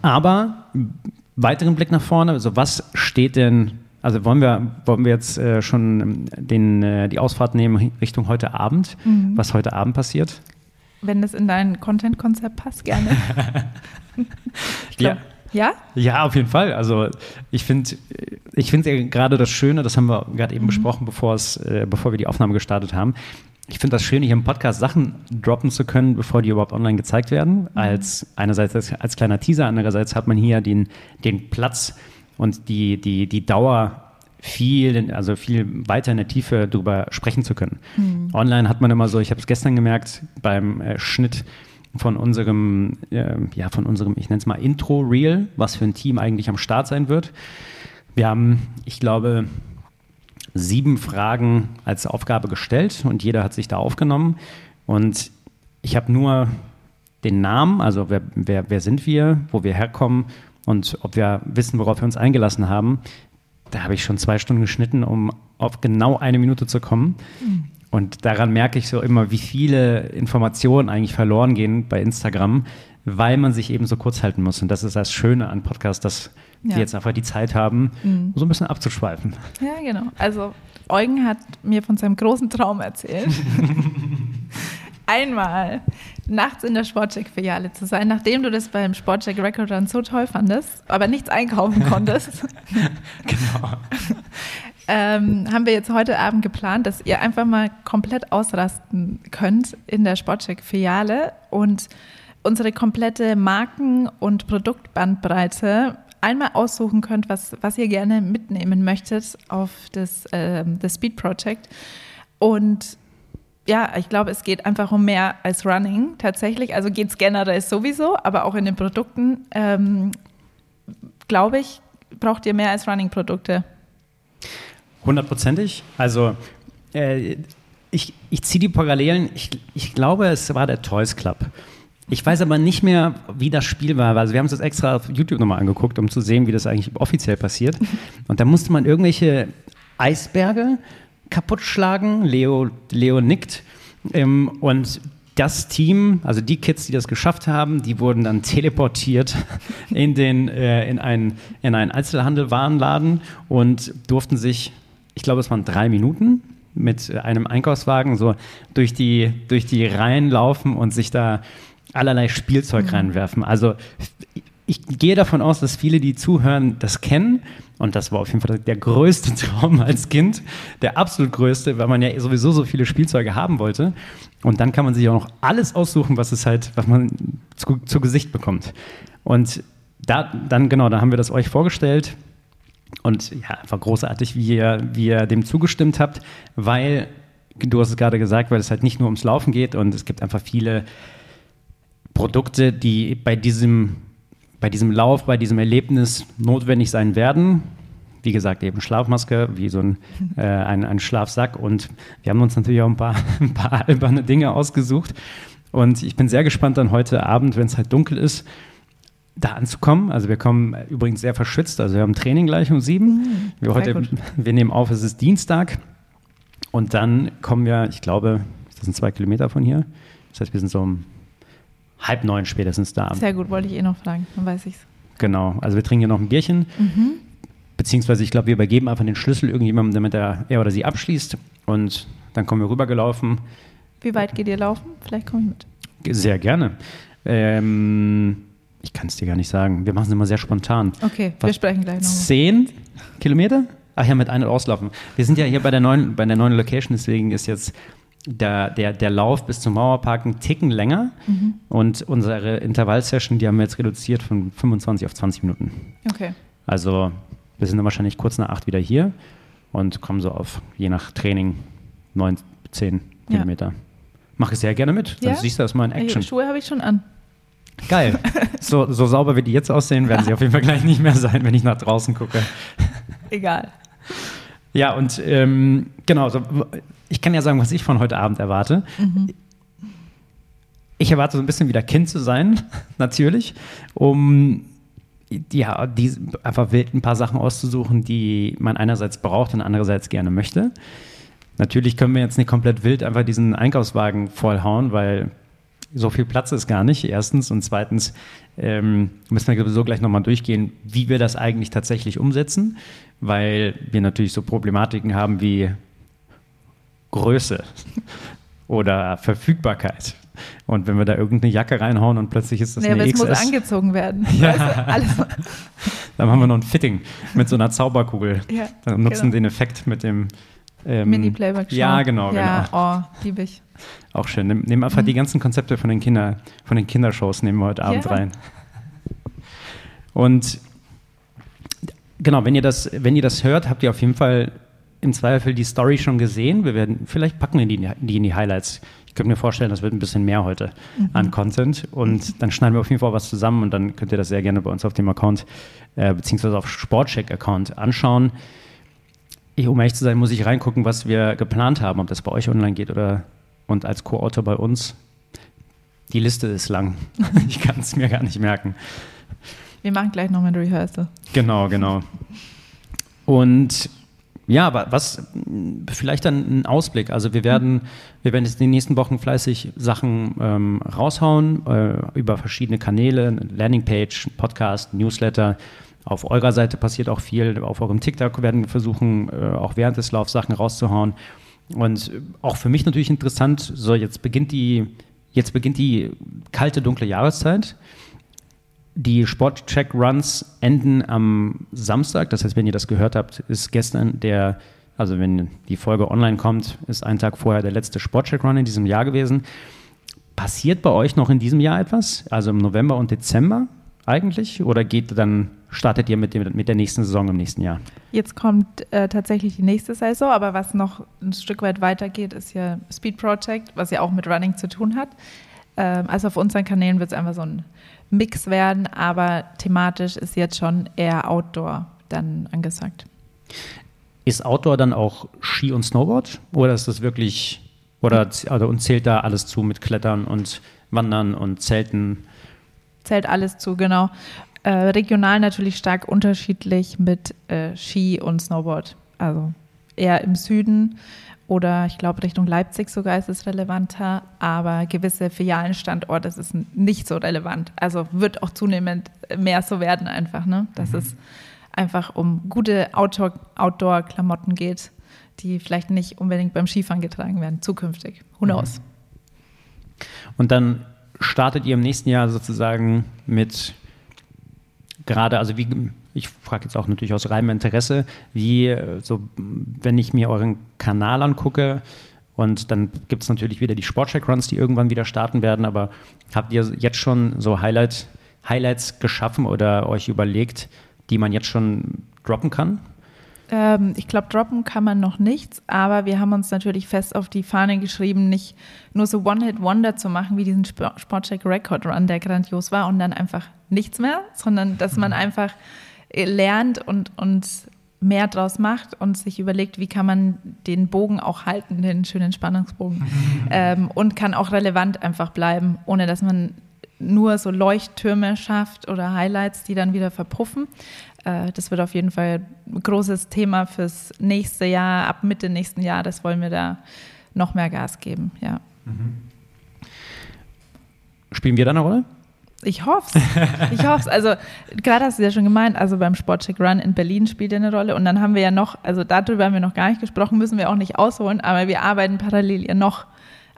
aber weiteren Blick nach vorne, also was steht denn, also wollen wir, wollen wir jetzt äh, schon den, äh, die Ausfahrt nehmen Richtung heute Abend, mhm. was heute Abend passiert? Wenn das in dein Content-Konzept passt, gerne. (laughs) (laughs) ich glaub, ja. Ja? Ja, auf jeden Fall. Also ich finde ich finde ja gerade das Schöne, das haben wir gerade eben mhm. besprochen, bevor, es, äh, bevor wir die Aufnahme gestartet haben. Ich finde das schön, hier im Podcast Sachen droppen zu können, bevor die überhaupt online gezeigt werden. Mhm. Als einerseits als, als, kleiner Teaser, andererseits hat man hier den, den Platz und die, die, die Dauer, viel, also viel weiter in der Tiefe darüber sprechen zu können. Mhm. Online hat man immer so, ich habe es gestern gemerkt, beim äh, Schnitt, von unserem, äh, ja, von unserem, ich nenne es mal Intro-Reel, was für ein Team eigentlich am Start sein wird. Wir haben, ich glaube, sieben Fragen als Aufgabe gestellt und jeder hat sich da aufgenommen. Und ich habe nur den Namen, also wer, wer, wer sind wir, wo wir herkommen und ob wir wissen, worauf wir uns eingelassen haben. Da habe ich schon zwei Stunden geschnitten, um auf genau eine Minute zu kommen. Mhm. Und daran merke ich so immer, wie viele Informationen eigentlich verloren gehen bei Instagram, weil man sich eben so kurz halten muss. Und das ist das Schöne an Podcasts, dass ja. die jetzt einfach die Zeit haben, mhm. so ein bisschen abzuschweifen. Ja, genau. Also Eugen hat mir von seinem großen Traum erzählt. (laughs) Einmal nachts in der Sportcheck-Filiale zu sein, nachdem du das beim Sportcheck Record Run so toll fandest, aber nichts einkaufen konntest. (laughs) genau (laughs) ähm, haben wir jetzt heute Abend geplant, dass ihr einfach mal komplett ausrasten könnt in der Sportcheck-Filiale und unsere komplette Marken- und Produktbandbreite einmal aussuchen könnt, was, was ihr gerne mitnehmen möchtet auf das, äh, das Speed Project. Und ja, ich glaube, es geht einfach um mehr als Running tatsächlich. Also geht es generell sowieso, aber auch in den Produkten, ähm, glaube ich, braucht ihr mehr als Running-Produkte. Hundertprozentig. Also äh, ich, ich ziehe die Parallelen. Ich, ich glaube, es war der Toys Club. Ich weiß aber nicht mehr, wie das Spiel war. Also wir haben uns das extra auf YouTube nochmal angeguckt, um zu sehen, wie das eigentlich offiziell passiert. (laughs) Und da musste man irgendwelche Eisberge kaputt schlagen. Leo, Leo nickt. Ähm, und das Team, also die Kids, die das geschafft haben, die wurden dann teleportiert (laughs) in, den, äh, in, einen, in einen Einzelhandelwarenladen und durften sich ich glaube, es waren drei Minuten mit einem Einkaufswagen so durch die, durch die Reihen laufen und sich da allerlei Spielzeug mhm. reinwerfen. Also ich gehe davon aus, dass viele, die zuhören, das kennen. Und das war auf jeden Fall der größte (laughs) Traum als Kind, der absolut größte, weil man ja sowieso so viele Spielzeuge haben wollte. Und dann kann man sich auch noch alles aussuchen, was es halt, was man zu, zu Gesicht bekommt. Und da, dann, genau, da haben wir das euch vorgestellt. Und ja, einfach großartig, wie ihr, wie ihr dem zugestimmt habt, weil, du hast es gerade gesagt, weil es halt nicht nur ums Laufen geht und es gibt einfach viele Produkte, die bei diesem, bei diesem Lauf, bei diesem Erlebnis notwendig sein werden. Wie gesagt, eben Schlafmaske, wie so ein, (laughs) äh, ein, ein Schlafsack. Und wir haben uns natürlich auch ein paar, (laughs) ein paar alberne Dinge ausgesucht. Und ich bin sehr gespannt dann heute Abend, wenn es halt dunkel ist, da anzukommen. Also wir kommen übrigens sehr verschwitzt. Also wir haben Training gleich um sieben. Mhm, wir, heute, wir nehmen auf, es ist Dienstag. Und dann kommen wir, ich glaube, das sind zwei Kilometer von hier. Das heißt, wir sind so um halb neun spätestens da. Sehr gut, wollte ich eh noch fragen, dann weiß ich es. Genau, also wir trinken hier noch ein Bierchen. Mhm. Beziehungsweise, ich glaube, wir übergeben einfach den Schlüssel irgendjemandem, damit er, er oder sie abschließt. Und dann kommen wir rübergelaufen. Wie weit geht ihr laufen? Vielleicht komme ich mit. Sehr gerne. Ähm, ich kann es dir gar nicht sagen. Wir machen es immer sehr spontan. Okay, Was, wir sprechen gleich noch. Zehn Kilometer? Ach ja, mit ein- und auslaufen. Wir sind ja hier bei der neuen, bei der neuen Location, deswegen ist jetzt der, der, der Lauf bis zum Mauerpark einen Ticken länger. Mhm. Und unsere Intervallsession, die haben wir jetzt reduziert von 25 auf 20 Minuten. Okay. Also wir sind dann wahrscheinlich kurz nach acht wieder hier und kommen so auf, je nach Training, neun, zehn ja. Kilometer. Mach ich sehr gerne mit. Dann ja? siehst du das mal in Action. Schuhe habe ich schon an. Geil. (laughs) So, so sauber wie die jetzt aussehen, werden sie auf jeden Fall gleich nicht mehr sein, wenn ich nach draußen gucke. Egal. Ja, und ähm, genau, so, ich kann ja sagen, was ich von heute Abend erwarte. Mhm. Ich erwarte so ein bisschen wieder Kind zu sein, (laughs) natürlich, um ja, die, einfach wild ein paar Sachen auszusuchen, die man einerseits braucht und andererseits gerne möchte. Natürlich können wir jetzt nicht komplett wild einfach diesen Einkaufswagen vollhauen, weil so viel Platz ist gar nicht, erstens. Und zweitens ähm, müssen wir sowieso gleich nochmal durchgehen, wie wir das eigentlich tatsächlich umsetzen, weil wir natürlich so Problematiken haben wie Größe (laughs) oder Verfügbarkeit. Und wenn wir da irgendeine Jacke reinhauen und plötzlich ist das ja, eine aber XS. es muss angezogen werden. (laughs) Ja. Du, Dann haben wir noch ein Fitting mit so einer Zauberkugel. Ja, Dann nutzen genau. den Effekt mit dem ähm, Mini-Playback. Ja, genau, ja, genau. Oh, liebe ich. Auch schön. Nehmen nehm einfach mhm. die ganzen Konzepte von den, Kinder, von den Kindershows nehmen wir heute Abend ja. rein. Und genau, wenn ihr, das, wenn ihr das hört, habt ihr auf jeden Fall im Zweifel die Story schon gesehen. Wir werden, vielleicht packen wir die, die in die Highlights. Ich könnte mir vorstellen, das wird ein bisschen mehr heute mhm. an Content. Und dann schneiden wir auf jeden Fall was zusammen und dann könnt ihr das sehr gerne bei uns auf dem Account, äh, beziehungsweise auf Sportcheck-Account anschauen. Ich, um ehrlich zu sein, muss ich reingucken, was wir geplant haben, ob das bei euch online geht oder und als Co-Autor bei uns. Die Liste ist lang. (laughs) ich kann es mir gar nicht merken. Wir machen gleich noch ein Rehearsal. Genau, genau. Und ja, aber was vielleicht dann ein Ausblick. Also wir werden, wir werden jetzt in den nächsten Wochen fleißig Sachen ähm, raushauen äh, über verschiedene Kanäle, Landingpage, Podcast, Newsletter. Auf eurer Seite passiert auch viel. Auf eurem TikTok werden wir versuchen, äh, auch während des Laufs Sachen rauszuhauen. Und auch für mich natürlich interessant, so jetzt beginnt die, jetzt beginnt die kalte, dunkle Jahreszeit. Die Sportcheck-Runs enden am Samstag. Das heißt, wenn ihr das gehört habt, ist gestern der, also wenn die Folge online kommt, ist ein Tag vorher der letzte Sportcheck-Run in diesem Jahr gewesen. Passiert bei euch noch in diesem Jahr etwas? Also im November und Dezember eigentlich? Oder geht dann, startet ihr mit, dem, mit der nächsten Saison im nächsten Jahr? Jetzt kommt äh, tatsächlich die nächste Saison, aber was noch ein Stück weit weitergeht, ist ja Speed Project, was ja auch mit Running zu tun hat. Ähm, also auf unseren Kanälen wird es einfach so ein Mix werden, aber thematisch ist jetzt schon eher Outdoor dann angesagt. Ist Outdoor dann auch Ski und Snowboard oder ist das wirklich oder also, und zählt da alles zu mit Klettern und Wandern und Zelten? Zählt alles zu, genau. Äh, regional natürlich stark unterschiedlich mit äh, Ski und Snowboard. Also eher im Süden oder ich glaube Richtung Leipzig sogar ist es relevanter, aber gewisse Filialenstandorte ist es nicht so relevant. Also wird auch zunehmend mehr so werden einfach, ne? dass mhm. es einfach um gute Outdoor-Klamotten geht, die vielleicht nicht unbedingt beim Skifahren getragen werden, zukünftig. Who knows? Mhm. Und dann startet ihr im nächsten Jahr sozusagen mit gerade, also wie, ich frage jetzt auch natürlich aus reinem Interesse, wie, so, wenn ich mir euren Kanal angucke, und dann gibt es natürlich wieder die Sportcheck-Runs, die irgendwann wieder starten werden, aber habt ihr jetzt schon so Highlight, Highlights geschaffen oder euch überlegt, die man jetzt schon droppen kann? Ähm, ich glaube, droppen kann man noch nichts, aber wir haben uns natürlich fest auf die Fahne geschrieben, nicht nur so One-Hit-Wonder zu machen, wie diesen Sportcheck Record Run, der grandios war und dann einfach nichts mehr, sondern dass man mhm. einfach äh, lernt und, und mehr draus macht und sich überlegt, wie kann man den Bogen auch halten, den schönen Spannungsbogen, ähm, und kann auch relevant einfach bleiben, ohne dass man nur so Leuchttürme schafft oder Highlights, die dann wieder verpuffen. Äh, das wird auf jeden Fall ein großes Thema fürs nächste Jahr, ab Mitte nächsten Jahres wollen wir da noch mehr Gas geben, ja. Mhm. Spielen wir da eine Rolle? Ich hoffe es. Ich hoffe es. Also, gerade hast du ja schon gemeint, also beim Sportcheck Run in Berlin spielt er eine Rolle. Und dann haben wir ja noch, also darüber haben wir noch gar nicht gesprochen, müssen wir auch nicht ausholen, aber wir arbeiten parallel ja noch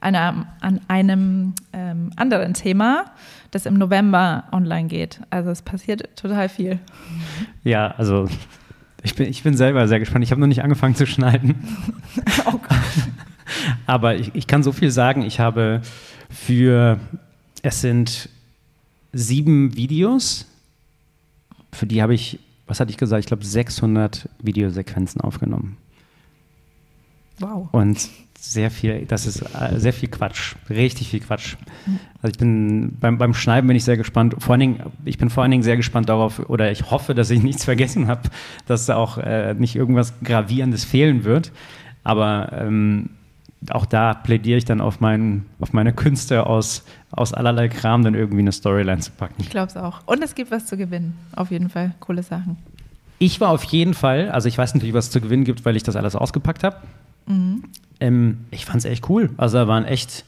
an einem, an einem ähm, anderen Thema, das im November online geht. Also es passiert total viel. Ja, also ich bin, ich bin selber sehr gespannt. Ich habe noch nicht angefangen zu schneiden. (laughs) oh Gott. (laughs) Aber ich, ich kann so viel sagen. Ich habe für, es sind sieben Videos. Für die habe ich, was hatte ich gesagt? Ich glaube 600 Videosequenzen aufgenommen. Wow. Und sehr viel, das ist äh, sehr viel Quatsch, richtig viel Quatsch. Also ich bin beim, beim Schneiden bin ich sehr gespannt. Vor allen Dingen, ich bin vor allen Dingen sehr gespannt darauf, oder ich hoffe, dass ich (laughs) nichts vergessen habe, dass da auch äh, nicht irgendwas Gravierendes fehlen wird. Aber ähm, auch da plädiere ich dann auf, mein, auf meine Künste aus, aus allerlei Kram dann irgendwie eine Storyline zu packen. Ich glaube es auch. Und es gibt was zu gewinnen. Auf jeden Fall. Coole Sachen. Ich war auf jeden Fall, also ich weiß natürlich, was es zu gewinnen gibt, weil ich das alles ausgepackt habe. Mhm. Ähm, ich fand es echt cool. Also da waren echt,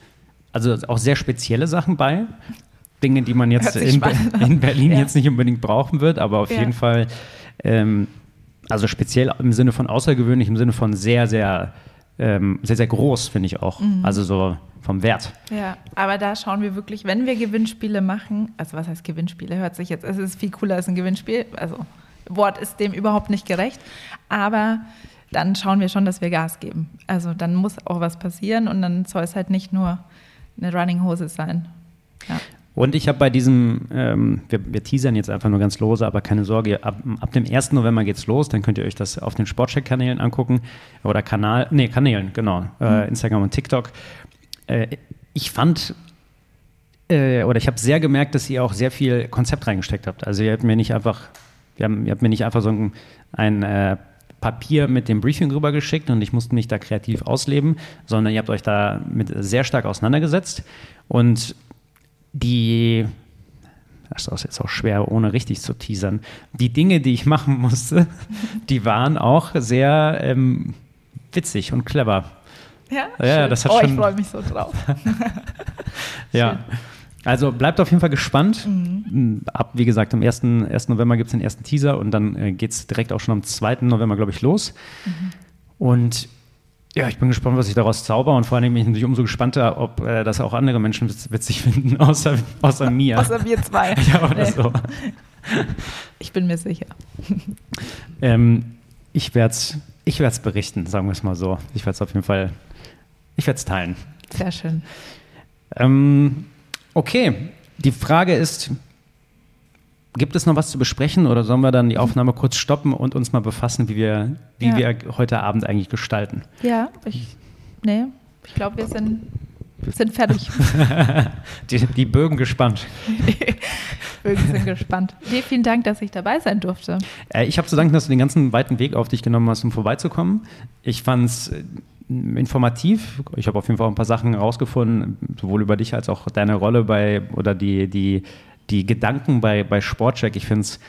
also auch sehr spezielle Sachen bei. Dinge, die man jetzt in, in, Berlin ja. jetzt nicht unbedingt brauchen wird, aber auf ja. jeden Fall, ähm, also speziell im Sinne von außergewöhnlich, im Sinne von sehr, sehr ähm, sehr, sehr groß, finde ich auch. Mhm. Also so vom Wert. Ja, aber da schauen wir wirklich, wenn wir Gewinnspiele machen, also was heißt Gewinnspiele, hört sich jetzt, es ist viel cooler als ein Gewinnspiel, also Wort ist dem überhaupt nicht gerecht, aber dann schauen wir schon, dass wir Gas geben. Also dann muss auch was passieren und dann soll es halt nicht nur eine Running Hose sein. Ja. Und ich habe bei diesem, ähm, wir, wir, teasern jetzt einfach nur ganz lose, aber keine Sorge, ab, ab dem 1. November geht's los, dann könnt ihr euch das auf den Sportcheck-Kanälen angucken oder Kanal, nee, Kanälen, genau, äh, mhm. Instagram und TikTok. Äh, ich fand äh, oder ich habe sehr gemerkt, dass ihr auch sehr viel Konzept reingesteckt habt. Also ihr habt mir nicht einfach, haben, ihr habt mir nicht einfach so ein, ein äh, Papier mit dem Briefing rübergeschickt und ich musste mich da kreativ ausleben, sondern ihr habt euch da mit sehr stark auseinandergesetzt und die, das ist jetzt auch schwer, ohne richtig zu teasern, die Dinge, die ich machen musste, (laughs) die waren auch sehr ähm, witzig und clever. Ja, ja das hat oh, schon, ich freue mich so drauf. (laughs) ja. Also bleibt auf jeden Fall gespannt. Mhm. Ab, wie gesagt, am 1. 1. November gibt es den ersten Teaser und dann äh, geht es direkt auch schon am 2. November, glaube ich, los. Mhm. Und ja, ich bin gespannt, was ich daraus zauber und vor allem bin ich natürlich umso gespannter, ob äh, das auch andere Menschen witzig (laughs) finden, außer, außer mir. außer wir zwei. (laughs) ja, oder nee. so. Ich bin mir sicher. (laughs) Ähm, ich werde es ich berichten, sagen wir es mal so. Ich werde es auf jeden Fall, ich werde es teilen. Sehr schön. Ähm, okay, die Frage ist, Gibt es noch was zu besprechen oder sollen wir dann die Aufnahme kurz stoppen und uns mal befassen, wie wir, wie ja. wir heute Abend eigentlich gestalten? Ja, ich, nee, ich glaube, wir sind, sind fertig. (laughs) die, die Bögen gespannt. Die (laughs) Bögen sind gespannt. Nee, vielen Dank, dass ich dabei sein durfte. Äh, ich habe zu danken, dass du den ganzen weiten Weg auf dich genommen hast, um vorbeizukommen. Ich fand es äh, informativ. Ich habe auf jeden Fall ein paar Sachen herausgefunden, sowohl über dich als auch deine Rolle bei oder die, die die Gedanken bei, bei Sportcheck. Ich finde es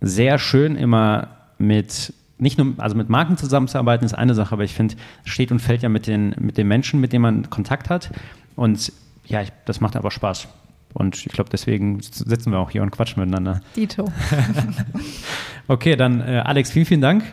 sehr schön, immer mit nicht nur, also mit Marken zusammenzuarbeiten ist eine Sache, aber ich finde, es steht und fällt ja mit den, mit den Menschen, mit denen man Kontakt hat. Und ja, ich, das macht aber Spaß. Und ich glaube, deswegen sitzen wir auch hier und quatschen miteinander. Dito. (laughs) (laughs) okay, dann äh, Alex, vielen, vielen Dank.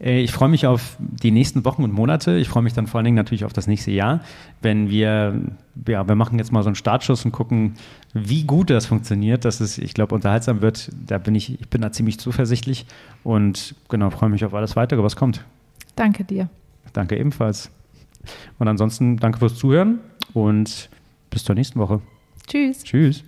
Äh, ich freue mich auf die nächsten Wochen und Monate. Ich freue mich dann vor allen Dingen natürlich auf das nächste Jahr, wenn wir, ja, wir machen jetzt mal so einen Startschuss und gucken, wie gut das funktioniert, dass es, ich glaube, unterhaltsam wird. Da bin ich, ich bin da ziemlich zuversichtlich und genau, freue mich auf alles weitere, was kommt. Danke dir. Danke ebenfalls. Und ansonsten danke fürs Zuhören und bis zur nächsten Woche. Tschüss. Tschüss.